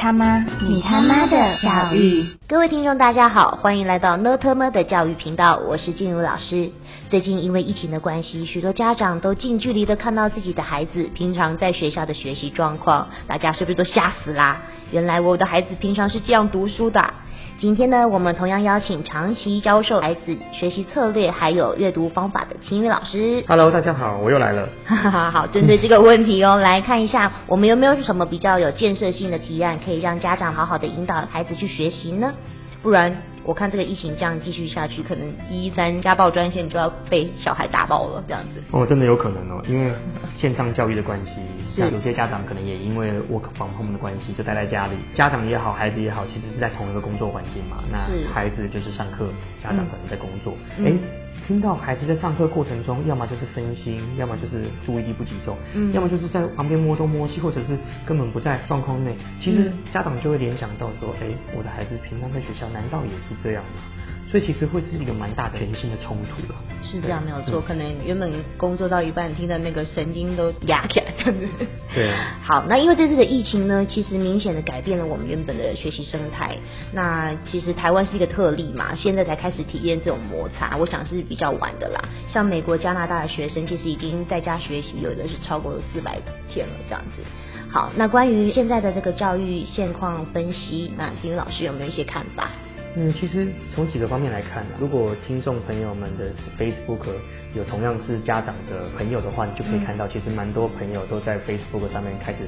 他妈，你他妈的教育。各位听众，大家好，欢迎来到呢特么的教育频道，我是静茹老师。最近因为疫情的关系，许多家长都近距离的看到自己的孩子平常在学校的学习状况，大家是不是都吓死啦？原来我的孩子平常是这样读书的。今天呢，我们同样邀请长期教授孩子学习策略还有阅读方法的秦宇老师。Hello，大家好，我又来了。好，针对这个问题哦，来看一下我们有没有什么比较有建设性的提案，可以让家长好好的引导孩子去学习呢？不然我看这个疫情这样继续下去，可能一一三家暴专线就要被小孩打爆了，这样子。哦，真的有可能哦，因为线上教育的关系，像有些家长可能也因为 work from home 的关系，就待在家里。家长也好，孩子也好，其实是在同一个工作环境嘛。那是孩子就是上课，家长可能在工作。嗯哎、听到孩子在上课过程中，要么就是分心，要么就是注意力不集中，嗯要么就是在旁边摸东摸西，或者是根本不在状况内。其实嗯家长就会联想到说，哎、我的孩子平常在学校难道也是这样吗？所以其实会是一个蛮大的全新的冲突了。是这样没有错，嗯可能原本工作到一半，听的那个神经都压起来，这样子。对 好，那因为这次的疫情呢，其实明显的改变了我们原本的学习生态。那其实台湾是一个特例嘛，现在才开始体验这种摩擦，我想是比较晚的啦。像美国、加拿大的学生，其实已经在家学习，有的是超过了四百天了，这样子。好，那关于现在的这个教育现况分析，那丁老师有没有一些看法？嗯，其实从几个方面来看啊，如果听众朋友们的 Facebook 有同样是家长的朋友的话，你就可以看到，其实蛮多朋友都在 Facebook 上面开始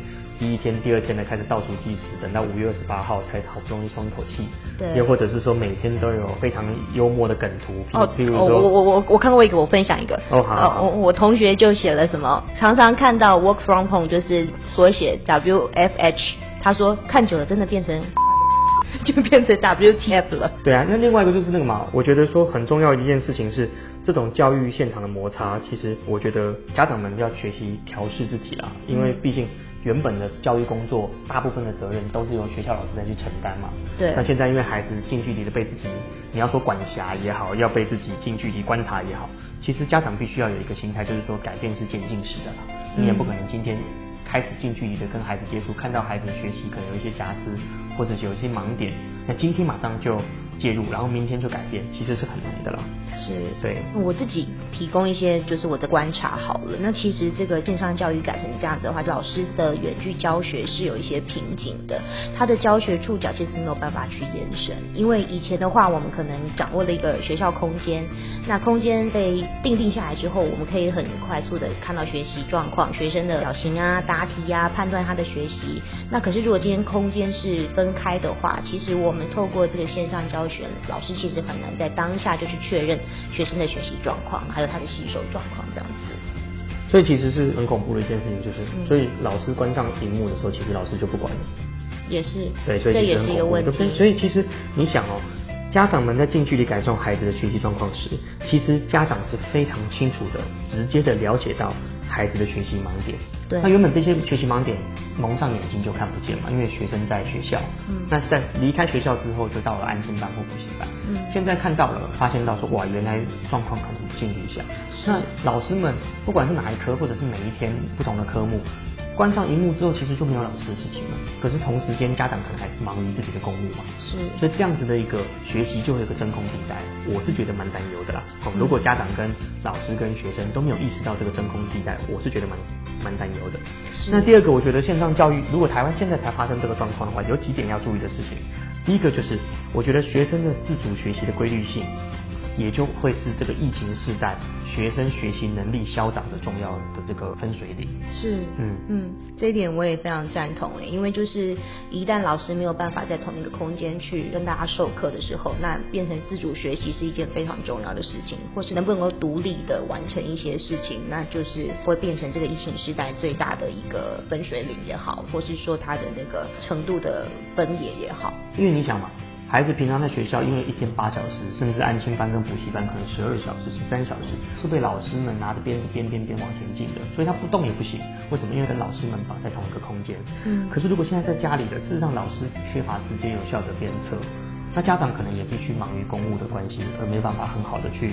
第一天、第二天的开始倒数计时，等到五月二十八号才好不容易松一口气。对又或者是说每天都有非常幽默的梗图，譬哦，譬如我我说。我我我看过一个，我分享一个。哦好我我同学就写了什么，常常看到 work from home 就是缩写 WFH，他说看久了真的变成 就变成 WTF 了。对啊，那另外一个就是那个嘛，我觉得说很重要的一件事情是，这种教育现场的摩擦，其实我觉得家长们要学习调试自己啦，因为毕竟原本的教育工作，大部分的责任都是由学校老师在去承担嘛。对那现在因为孩子近距离的被自己，你要说管辖也好，要被自己近距离观察也好，其实家长必须要有一个心态，就是说改变是渐进式的啦，你也不可能今天。开始近距离的跟孩子接触，看到孩子学习可能有一些瑕疵，或者有一些盲点，那今天马上就介入，然后明天就改变，其实是很难的了。是，对我自己提供一些就是我的观察好了。那其实这个线上教育改成这样子的话，老师的远距教学是有一些瓶颈的，他的教学触角其实没有办法去延伸，因为以前的话，我们可能掌握了一个学校空间，那空间被定定下来之后，我们可以很快速的看到学习状况、学生的表情啊、答题啊，判断他的学习。那可是如果今天空间是分开的话，其实我们透过这个线上教学，老师其实很难在当下就去确认学生的学习状况，还有他的吸收状况这样子。所以其实是很恐怖的一件事情，就是、嗯所以老师关上荧幕的时候，其实老师就不管了。也是，对，所以这也是一个问题。所以其实你想哦，家长们在近距离感受孩子的学习状况时，其实家长是非常清楚的、直接的了解到孩子的学习盲点。对那原本这些学习盲点蒙上眼睛就看不见嘛，因为学生在学校。嗯那在离开学校之后，就到了安亲班或补习班。嗯现在看到了，发现到说哇，原来状况可能不尽理想。那老师们不管是哪一科，或者是每一天不同的科目，关上荧幕之后，其实就没有老师的事情了。可是同时间，家长可能还是忙于自己的公务嘛。是所以这样子的一个学习就会有个真空地带，我是觉得蛮担忧的啦。哦，如果家长跟老师跟学生都没有意识到这个真空地带，我是觉得蛮蛮担忧的。是那第二个，我觉得线上教育，如果台湾现在才发生这个状况的话，有几点要注意的事情。第一个就是，我觉得学生的自主学习的规律性，也就会是这个疫情时代学生学习能力消长的重要的这个分水岭。是，嗯嗯，这一点我也非常赞同诶，因为就是一旦老师没有办法在同一个空间去跟大家授课的时候，那变成自主学习是一件非常重要的事情，或是能不能够独立的完成一些事情，那就是会变成这个疫情时代最大的一个分水岭也好，或是说它的那个程度的分野也好。因为你想嘛，孩子平常在学校，因为一天八小时，甚至安亲班跟补习班可能十二小时、十三小时，是被老师们拿着鞭子鞭鞭鞭往前进的，所以他不动也不行。为什么？因为跟老师们绑在同一个空间。嗯可是如果现在在家里的，事实上老师缺乏直接有效的鞭策，那家长可能也必须忙于公务的关系，而没办法很好的去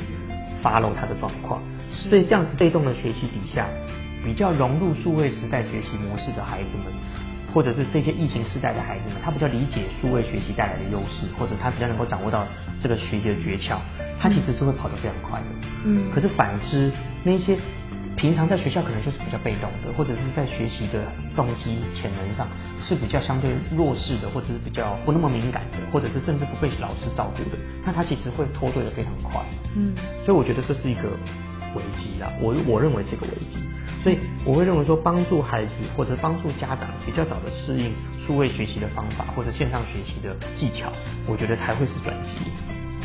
follow 他的状况。所以这样子被动的学习底下，比较融入数位时代学习模式的孩子们，或者是这些疫情时代的孩子们，他比较理解数位学习带来的优势，或者他比较能够掌握到这个学习的诀窍，他其实是会跑得非常快的。嗯可是反之，那些平常在学校可能就是比较被动的，或者是在学习的动机潜能上是比较相对弱势的，或者是比较不那么敏感的，或者是甚至不被老师照顾的，那他其实会脱队的非常快。嗯所以我觉得这是一个危机啊，我我认为是一个危机。所以我会认为说，帮助孩子或者帮助家长比较早的适应数位学习的方法或者线上学习的技巧，我觉得才会是转机。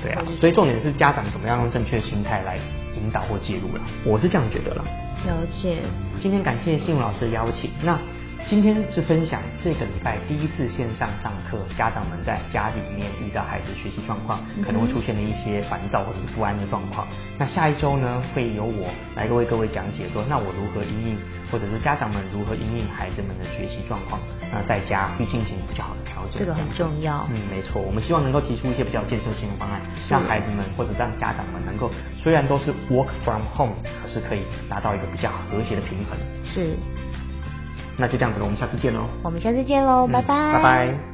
对啊，所以重点是家长怎么样用正确的心态来引导或介入了，我是这样觉得了。了解。今天感谢信如老师的邀请，那今天是分享这个礼拜第一次线上上课，家长们在家里面遇到孩子学习状况，可能会出现的一些烦躁或者是不安的状况。那下一周呢，会由我来为各位讲解说，那我如何应应，或者是家长们如何应应孩子们的学习状况，那在家去进行比较好的调整。这个很重要嗯，没错，我们希望能够提出一些比较有建设性的方案，让孩子们或者让家长们能够，虽然都是 work from home，可是可以达到一个比较和谐的平衡。是，那就这样子了，我们下次见喽。我们下次见喽，嗯拜拜。拜拜。